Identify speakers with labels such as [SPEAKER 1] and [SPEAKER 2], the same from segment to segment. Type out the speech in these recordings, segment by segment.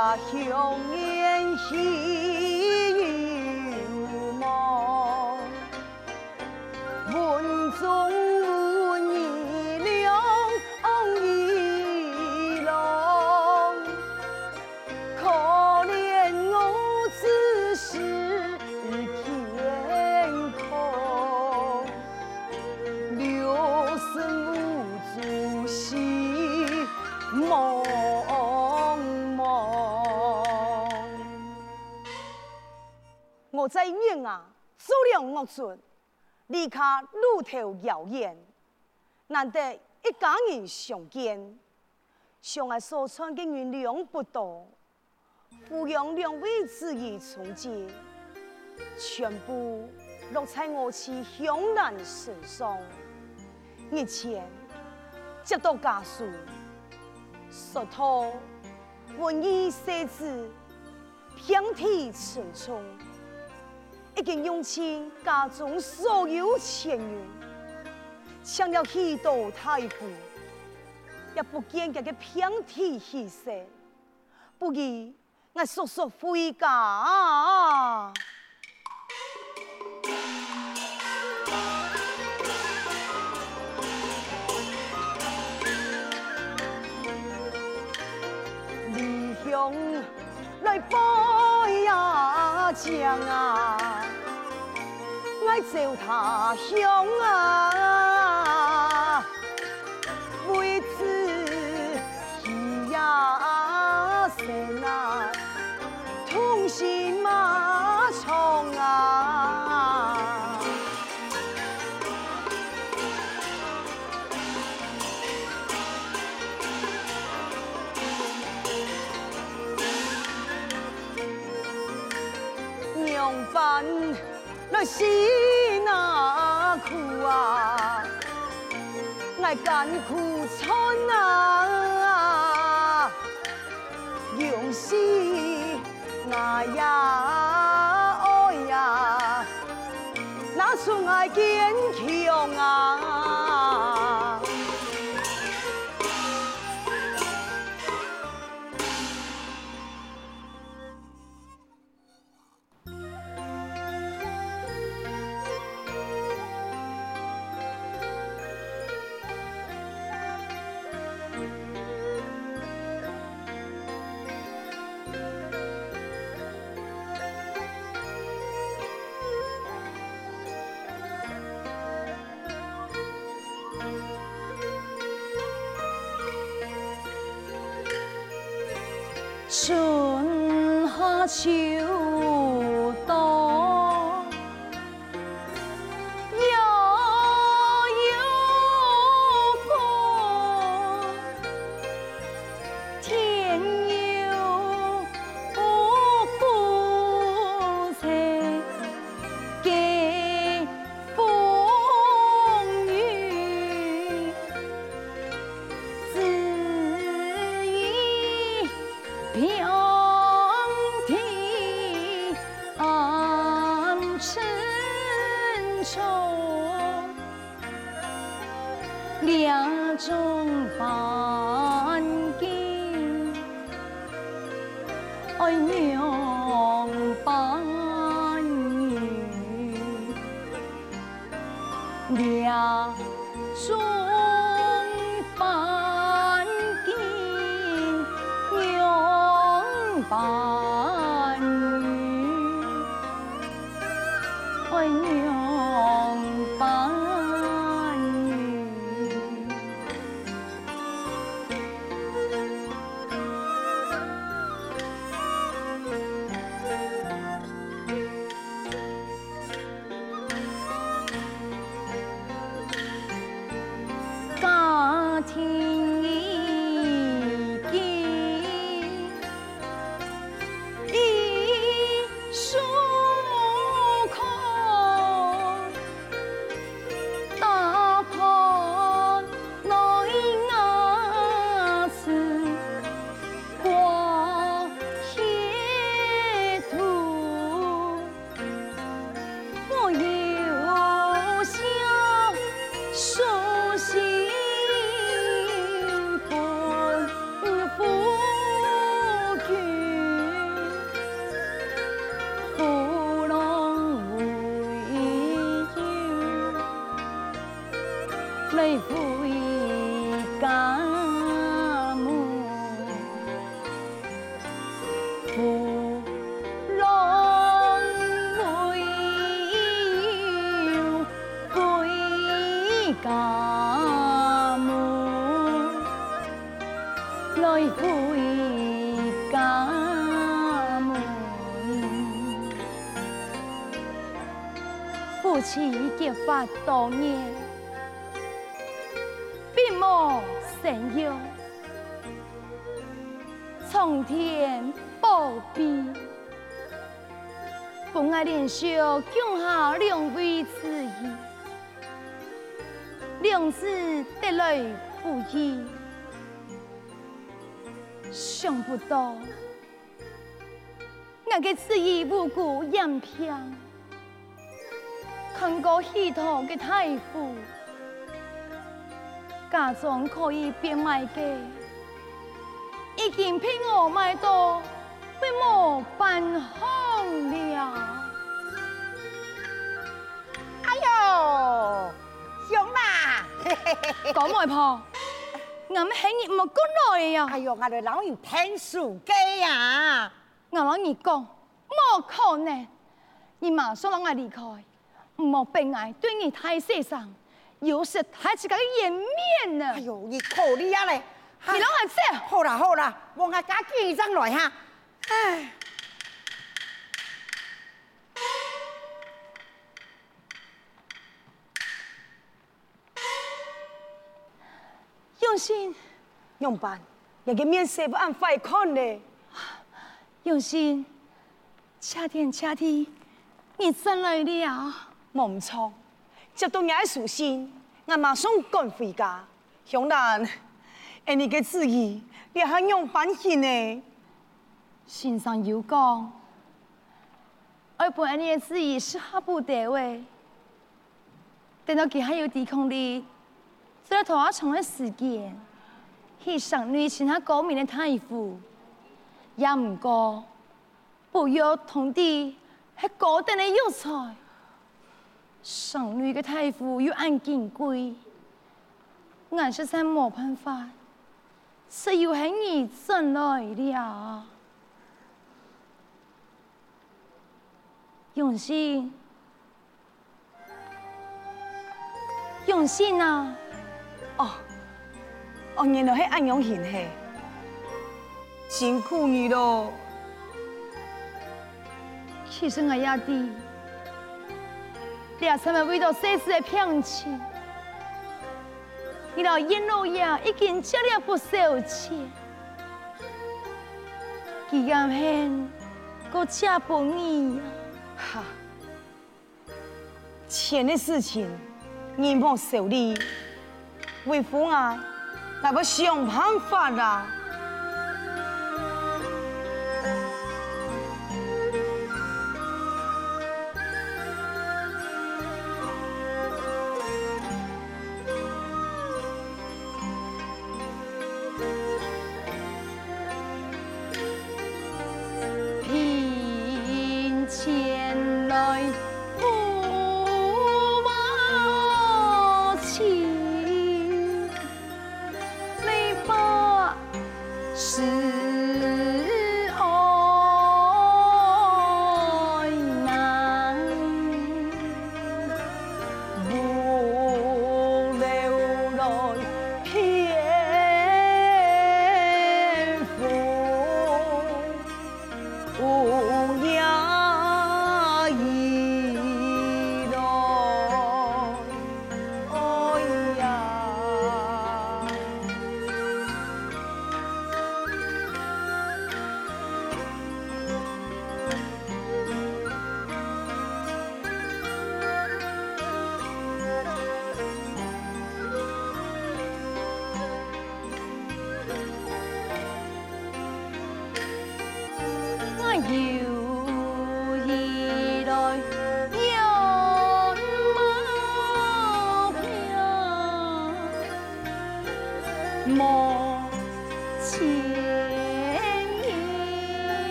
[SPEAKER 1] 家乡烟喜我在院啊，做了恶准，离开路头遥远，难得一家人相见，相爱所穿的人量不多，抚养两位子女从前，全部落在我妻香兰身上。日前接到家书，说他文艺设置，遍体青春。已经用尽家中所有钱元，抢了许多大富，也不见这个遍体喜色，不如我速速回家！离乡来报呀，将啊！爱走他乡啊，来是那苦啊，爱甘苦春啊，用心啊呀春
[SPEAKER 2] 结发多年，并无生育，苍天保庇，本爱连续共下两位之意，两子得来不易，想不到我的子意无辜延平。看过系统的大夫，家中可以变卖家，已经骗我买到被没办好了。
[SPEAKER 3] 哎呦，熊啦，
[SPEAKER 2] 讲外婆，我们系你冇过来呀？
[SPEAKER 3] 哎呦，我哋老人听书记呀，
[SPEAKER 2] 我老你讲，莫可能，你马上让我离开。莫悲哀对你太世上，有时太自己嘅颜面呢。
[SPEAKER 3] 哎呦，你可怜啊嘞！
[SPEAKER 2] 你老汉这？
[SPEAKER 3] 好啦好啦，我阿家记张来哈。哎，
[SPEAKER 2] 永信，
[SPEAKER 1] 永办，人家面色不按快看嘞。
[SPEAKER 2] 用心，恰天恰地，你真来了。
[SPEAKER 1] 冇错，接到你嘅书信，我马上赶回家。向南，诶，你嘅旨意，你系用反信呢？
[SPEAKER 2] 信上有讲，我本你嘅旨意是下不得位，等到佢还有抵抗力，在头下长嘅时间，去上女其他高明嘅大夫，也唔过不约同地系高等嘅有才。上女的太傅又按金贵，俺是在没办法，只有喊你进来了。永信，永信啊！
[SPEAKER 1] 哦，哦，原来是安永信嘿，辛苦你咯。
[SPEAKER 2] 其实我也的。俩他们为了生死的聘亲，你老阎老爷已经借了不少钱，几个人都借不你呀！
[SPEAKER 1] 哈，钱的事情你莫受理，为父啊，那不想办法啦。
[SPEAKER 2] 来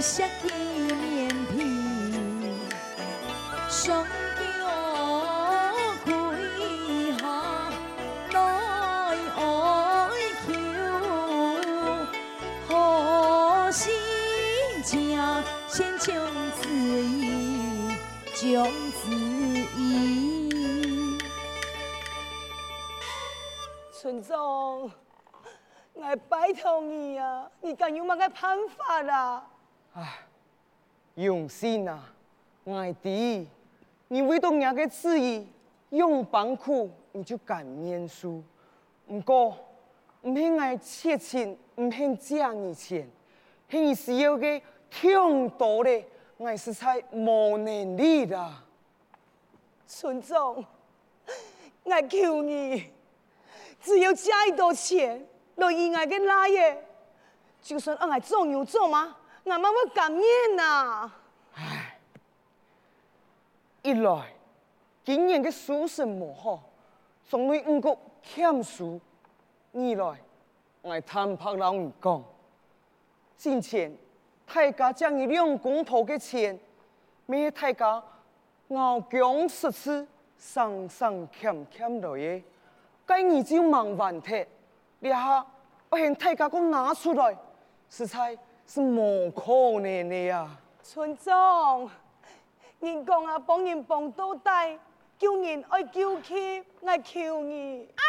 [SPEAKER 2] 下的面皮，双脚跪下来哀求，好心家先将子意，将子意。
[SPEAKER 1] 村长。我拜托你啊，你敢有么个办法啦？
[SPEAKER 4] 唉，用心啊，爱弟，你为到人个旨意，用帮苦，你就敢念书。不过，唔系爱切钱，唔系借你钱，系你需要个挺多的，我实在无能力啦。
[SPEAKER 1] 村长，我求你，只要借一多钱。落意外嘅拉嘢，就算俺系做牛做马，俺妈会甘愿呐。
[SPEAKER 4] 唉，一来今年嘅书生无好，总对五个欠书；二来我坦白老你讲，之前大家将你两公婆嘅钱，咩大家熬姜十次，上上欠欠来嘅，该你就忙完脱。你下，我向大家讲拿出来，实在是无可能的呀。
[SPEAKER 1] 村长，人讲啊，帮人帮到底，救人爱救起，爱求你。
[SPEAKER 3] 哎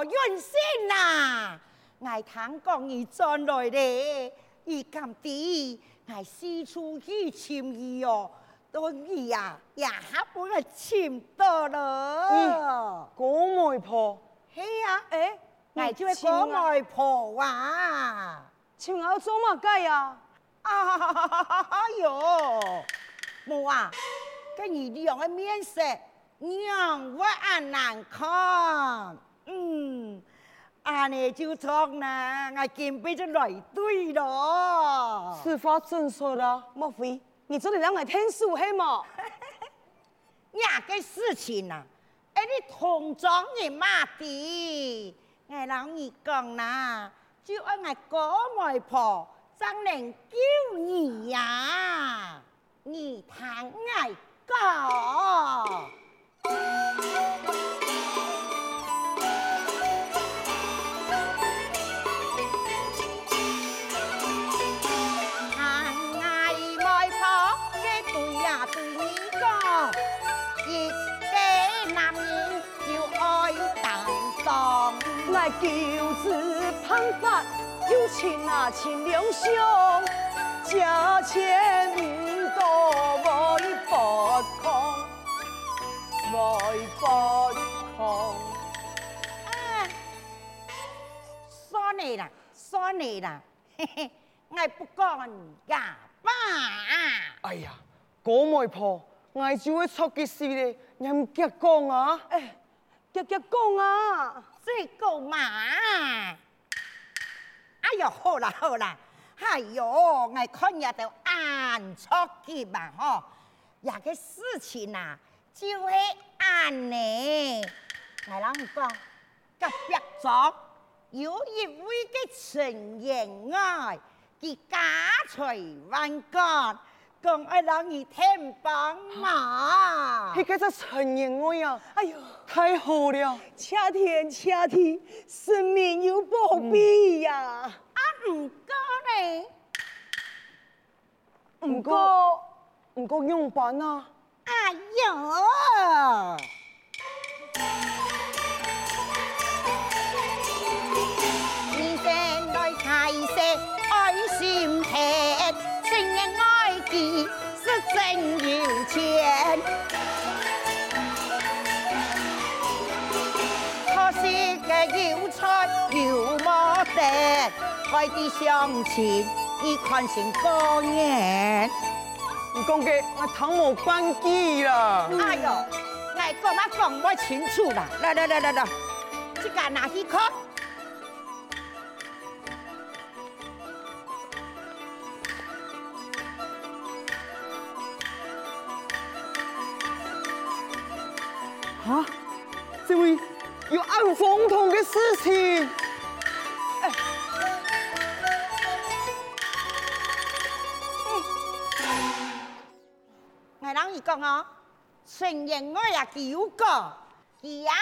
[SPEAKER 3] 呦，元先呐，爱听讲你转来咧，你咁啲，爱四处去寻伊哦，都伊啊，也下本来寻到了。
[SPEAKER 4] 嗯，郭媒婆，
[SPEAKER 3] 系啊，诶、欸。我就系个媒婆啊，
[SPEAKER 1] 请我做乜计啊？
[SPEAKER 3] 哎呦，冇啊，跟你两个面色让我很难看。嗯，阿你就错啦，我今辈就来对咯。
[SPEAKER 4] 此话怎说啦？
[SPEAKER 1] 莫非你这里两个天数黑么？
[SPEAKER 3] 呀个事情啊，哎你同装你妈的。我老二讲啦，就爱我个媒婆，怎能救你呀？你听我
[SPEAKER 1] 讲，有情啊情两兄，价钱唔多，会不空，会不空。
[SPEAKER 3] 啊，算你啦，算你啦，嘿嘿，我不讲呀爸。
[SPEAKER 4] 哎呀，郭媒婆，我就会出嘅事咧，你唔急讲啊？
[SPEAKER 1] 哎，急急讲啊！
[SPEAKER 3] 这个嘛，哎呦，好啦好啦，哎呦，我看日就按出去嘛吼，也个事情啊，就是按呢。我啷个讲？隔壁桌有一位嘅陈员外，佢家财万贯。讲爱让你添帮忙，
[SPEAKER 4] 你这个陈员外呀，
[SPEAKER 1] 哎呦，
[SPEAKER 4] 太好了，
[SPEAKER 1] 车天车地，生命有保庇呀。啊，
[SPEAKER 3] 唔过呢？
[SPEAKER 4] 唔过唔过用办啊？
[SPEAKER 3] 哎呦！是真有钱，可惜个有才有冇德，快啲相亲，一看成过年。
[SPEAKER 4] 你讲嘅我头冇关机啦。
[SPEAKER 3] 哎呦，我讲乜讲唔清楚啦！来来来来来，这个拿去看。
[SPEAKER 4] 啊，这位有暗风筒的事情。哎，
[SPEAKER 3] 外人伊讲哦，虽然我也寄过，伊啊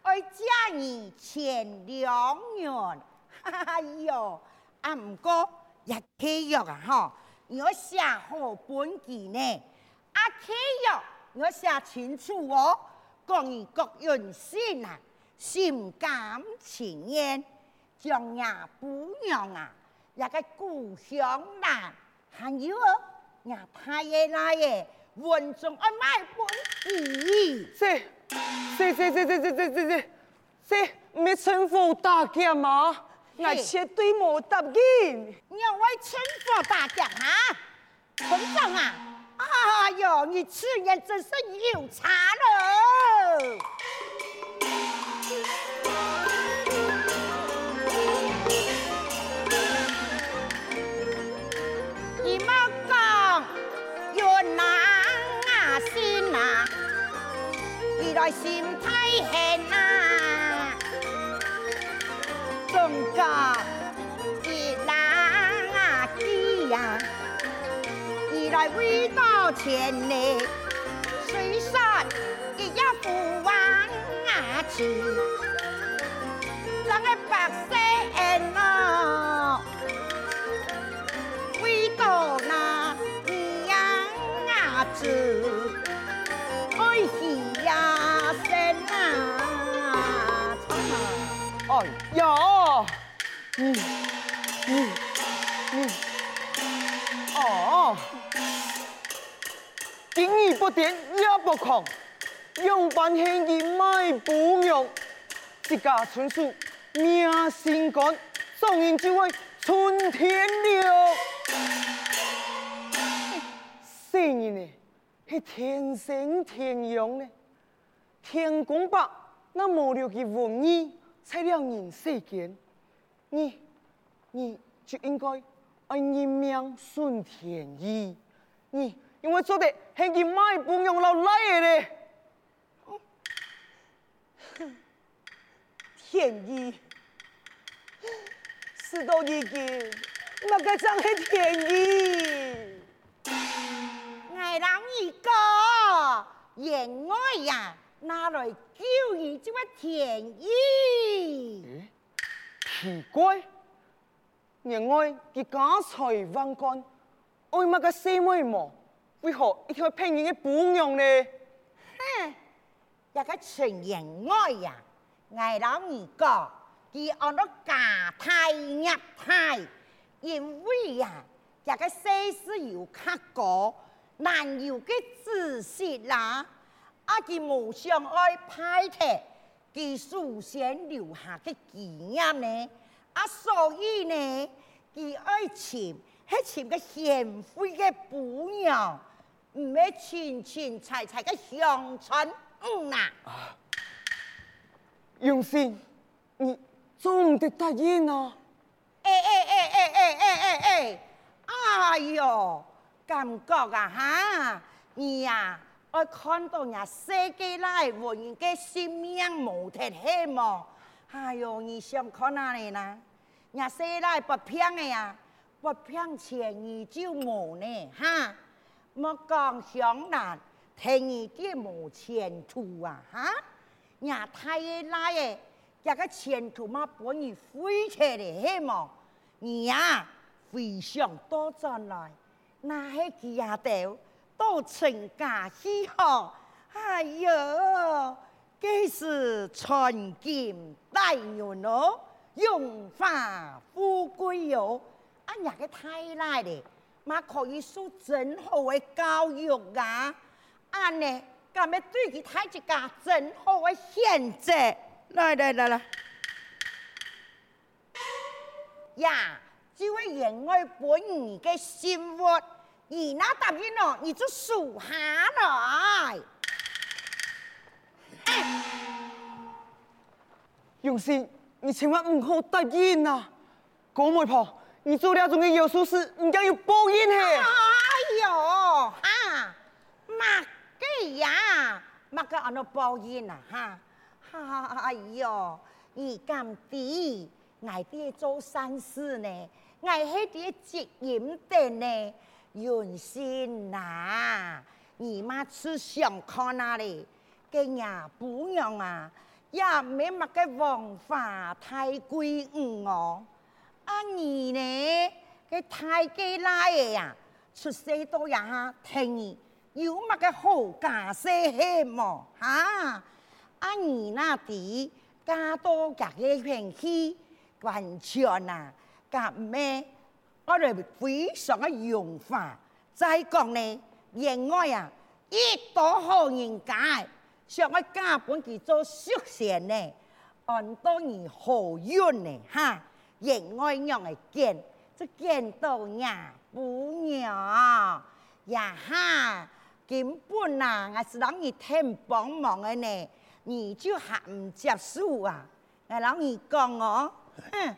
[SPEAKER 3] 爱加你千两元。哎哟，啊唔过也契约啊吼，你要写好本子呢，啊契约你要写清楚哦。讲你各人心啊，心甘情愿，将呀不让啊，也个故乡难，还有哦，呀太爷来嘅。文中爱卖本钱，
[SPEAKER 4] 这、这、这、这、这、这、这、这、这，这没趁火打劫吗？
[SPEAKER 1] 我绝对没答应。
[SPEAKER 3] 你要为趁火打劫啊？村长啊！哎呦，你吃人真是有才了。 กี่เ难啊，心อก来心太狠โยนล้างอ่ะสิ 是咱的白色烟哦，飞到那娘啊子，
[SPEAKER 4] 哎喜呀生啊，哎呀，嗯嗯嗯，哦，顶你不点也不空。用半献义卖不用，一家村数命心肝，送人就会春天了。生人呢，是天生天养的，天公伯那无聊的文艺。才两人世间，你你就应该爱人命顺天意，你因为做的系件卖不用老赖的咧。
[SPEAKER 1] 天意，事到如今，那个真系天意。
[SPEAKER 3] 爱人一个，言外呀。拿来救你这么便
[SPEAKER 4] 宜？奇怪，人外佢家财万贯，为乜个细妹么？为何一条平人嘅不用呢？
[SPEAKER 3] 哼，一个纯人爱呀，爱老二讲，伊按到甲胎虐胎，因为啊，这个世事有刻高，难有个知识啦。啊，伊无想爱歹体，伊祖先留下个纪念呢。啊，所以呢，佢爱请，还请个贤惠个姑娘，毋要亲亲菜菜个乡村，嗯呐、啊
[SPEAKER 4] 永信，你总得答应啊？
[SPEAKER 3] 哎哎哎哎哎哎哎哎，哎呦，感觉啊哈，你呀。我看到人世界来文人嘅性命无特希望，哎呦，你想看哪里呢？人世来不平嘅呀，不平前你就无呢，哈！莫讲湘南，听你啲无前途啊，哈！人太爷来嘅，一个前途嘛，本你飞车嚟希望，你呀飞上多转来，那些几下掉？都成家喜好，哎呦，这是传金戴玉哦，荣华富贵哟，俺家个太奶的，嘛可以受真好的教育啊！俺呢，干咩对佢太一家真好的选择？来来来来，呀，这位员外本儿的心活。你那答应了，你就数下来。
[SPEAKER 4] 永信，你千万唔好答应啊！郭媒婆，你做了种嘅有数事，唔该要报应嘿。
[SPEAKER 3] 哎呦，啊，乜嘅呀？乜个按到报应啊？哈，哎呦，你咁啲，爱啲做善事呢？爱喺啲积阴德呢？用心呐，姨妈吃上课那里，给伢不用啊，也没乜个文化太贵嗯哦。啊你呢，给太给来的呀，出世都呀听你有乜个好家世嘿么？哈，啊你那底加多加个运气，完全呐，甲咩？我哋非常嘅用法。再讲呢，另外啊，一多好人家，想我家本去做宿舍呢，按多年好运呢，哈，另外样嘅见，即见到呀不鸟呀哈，根本啊，我是让你添帮忙的呢，你就还唔接受啊？我让你讲哦，哼，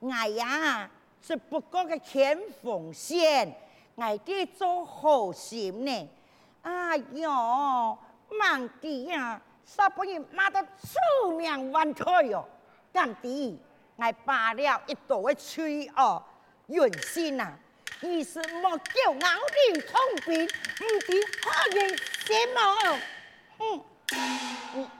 [SPEAKER 3] 我呀，只不过个牵风线。爱啲做好心呢，哎哟，忙啲呀，啥不然骂到出名万岁哟，咁啲，爱罢了一道嘅吹哦，原先啊，你是莫叫咬定通病，唔知何人先么？嗯，嗯，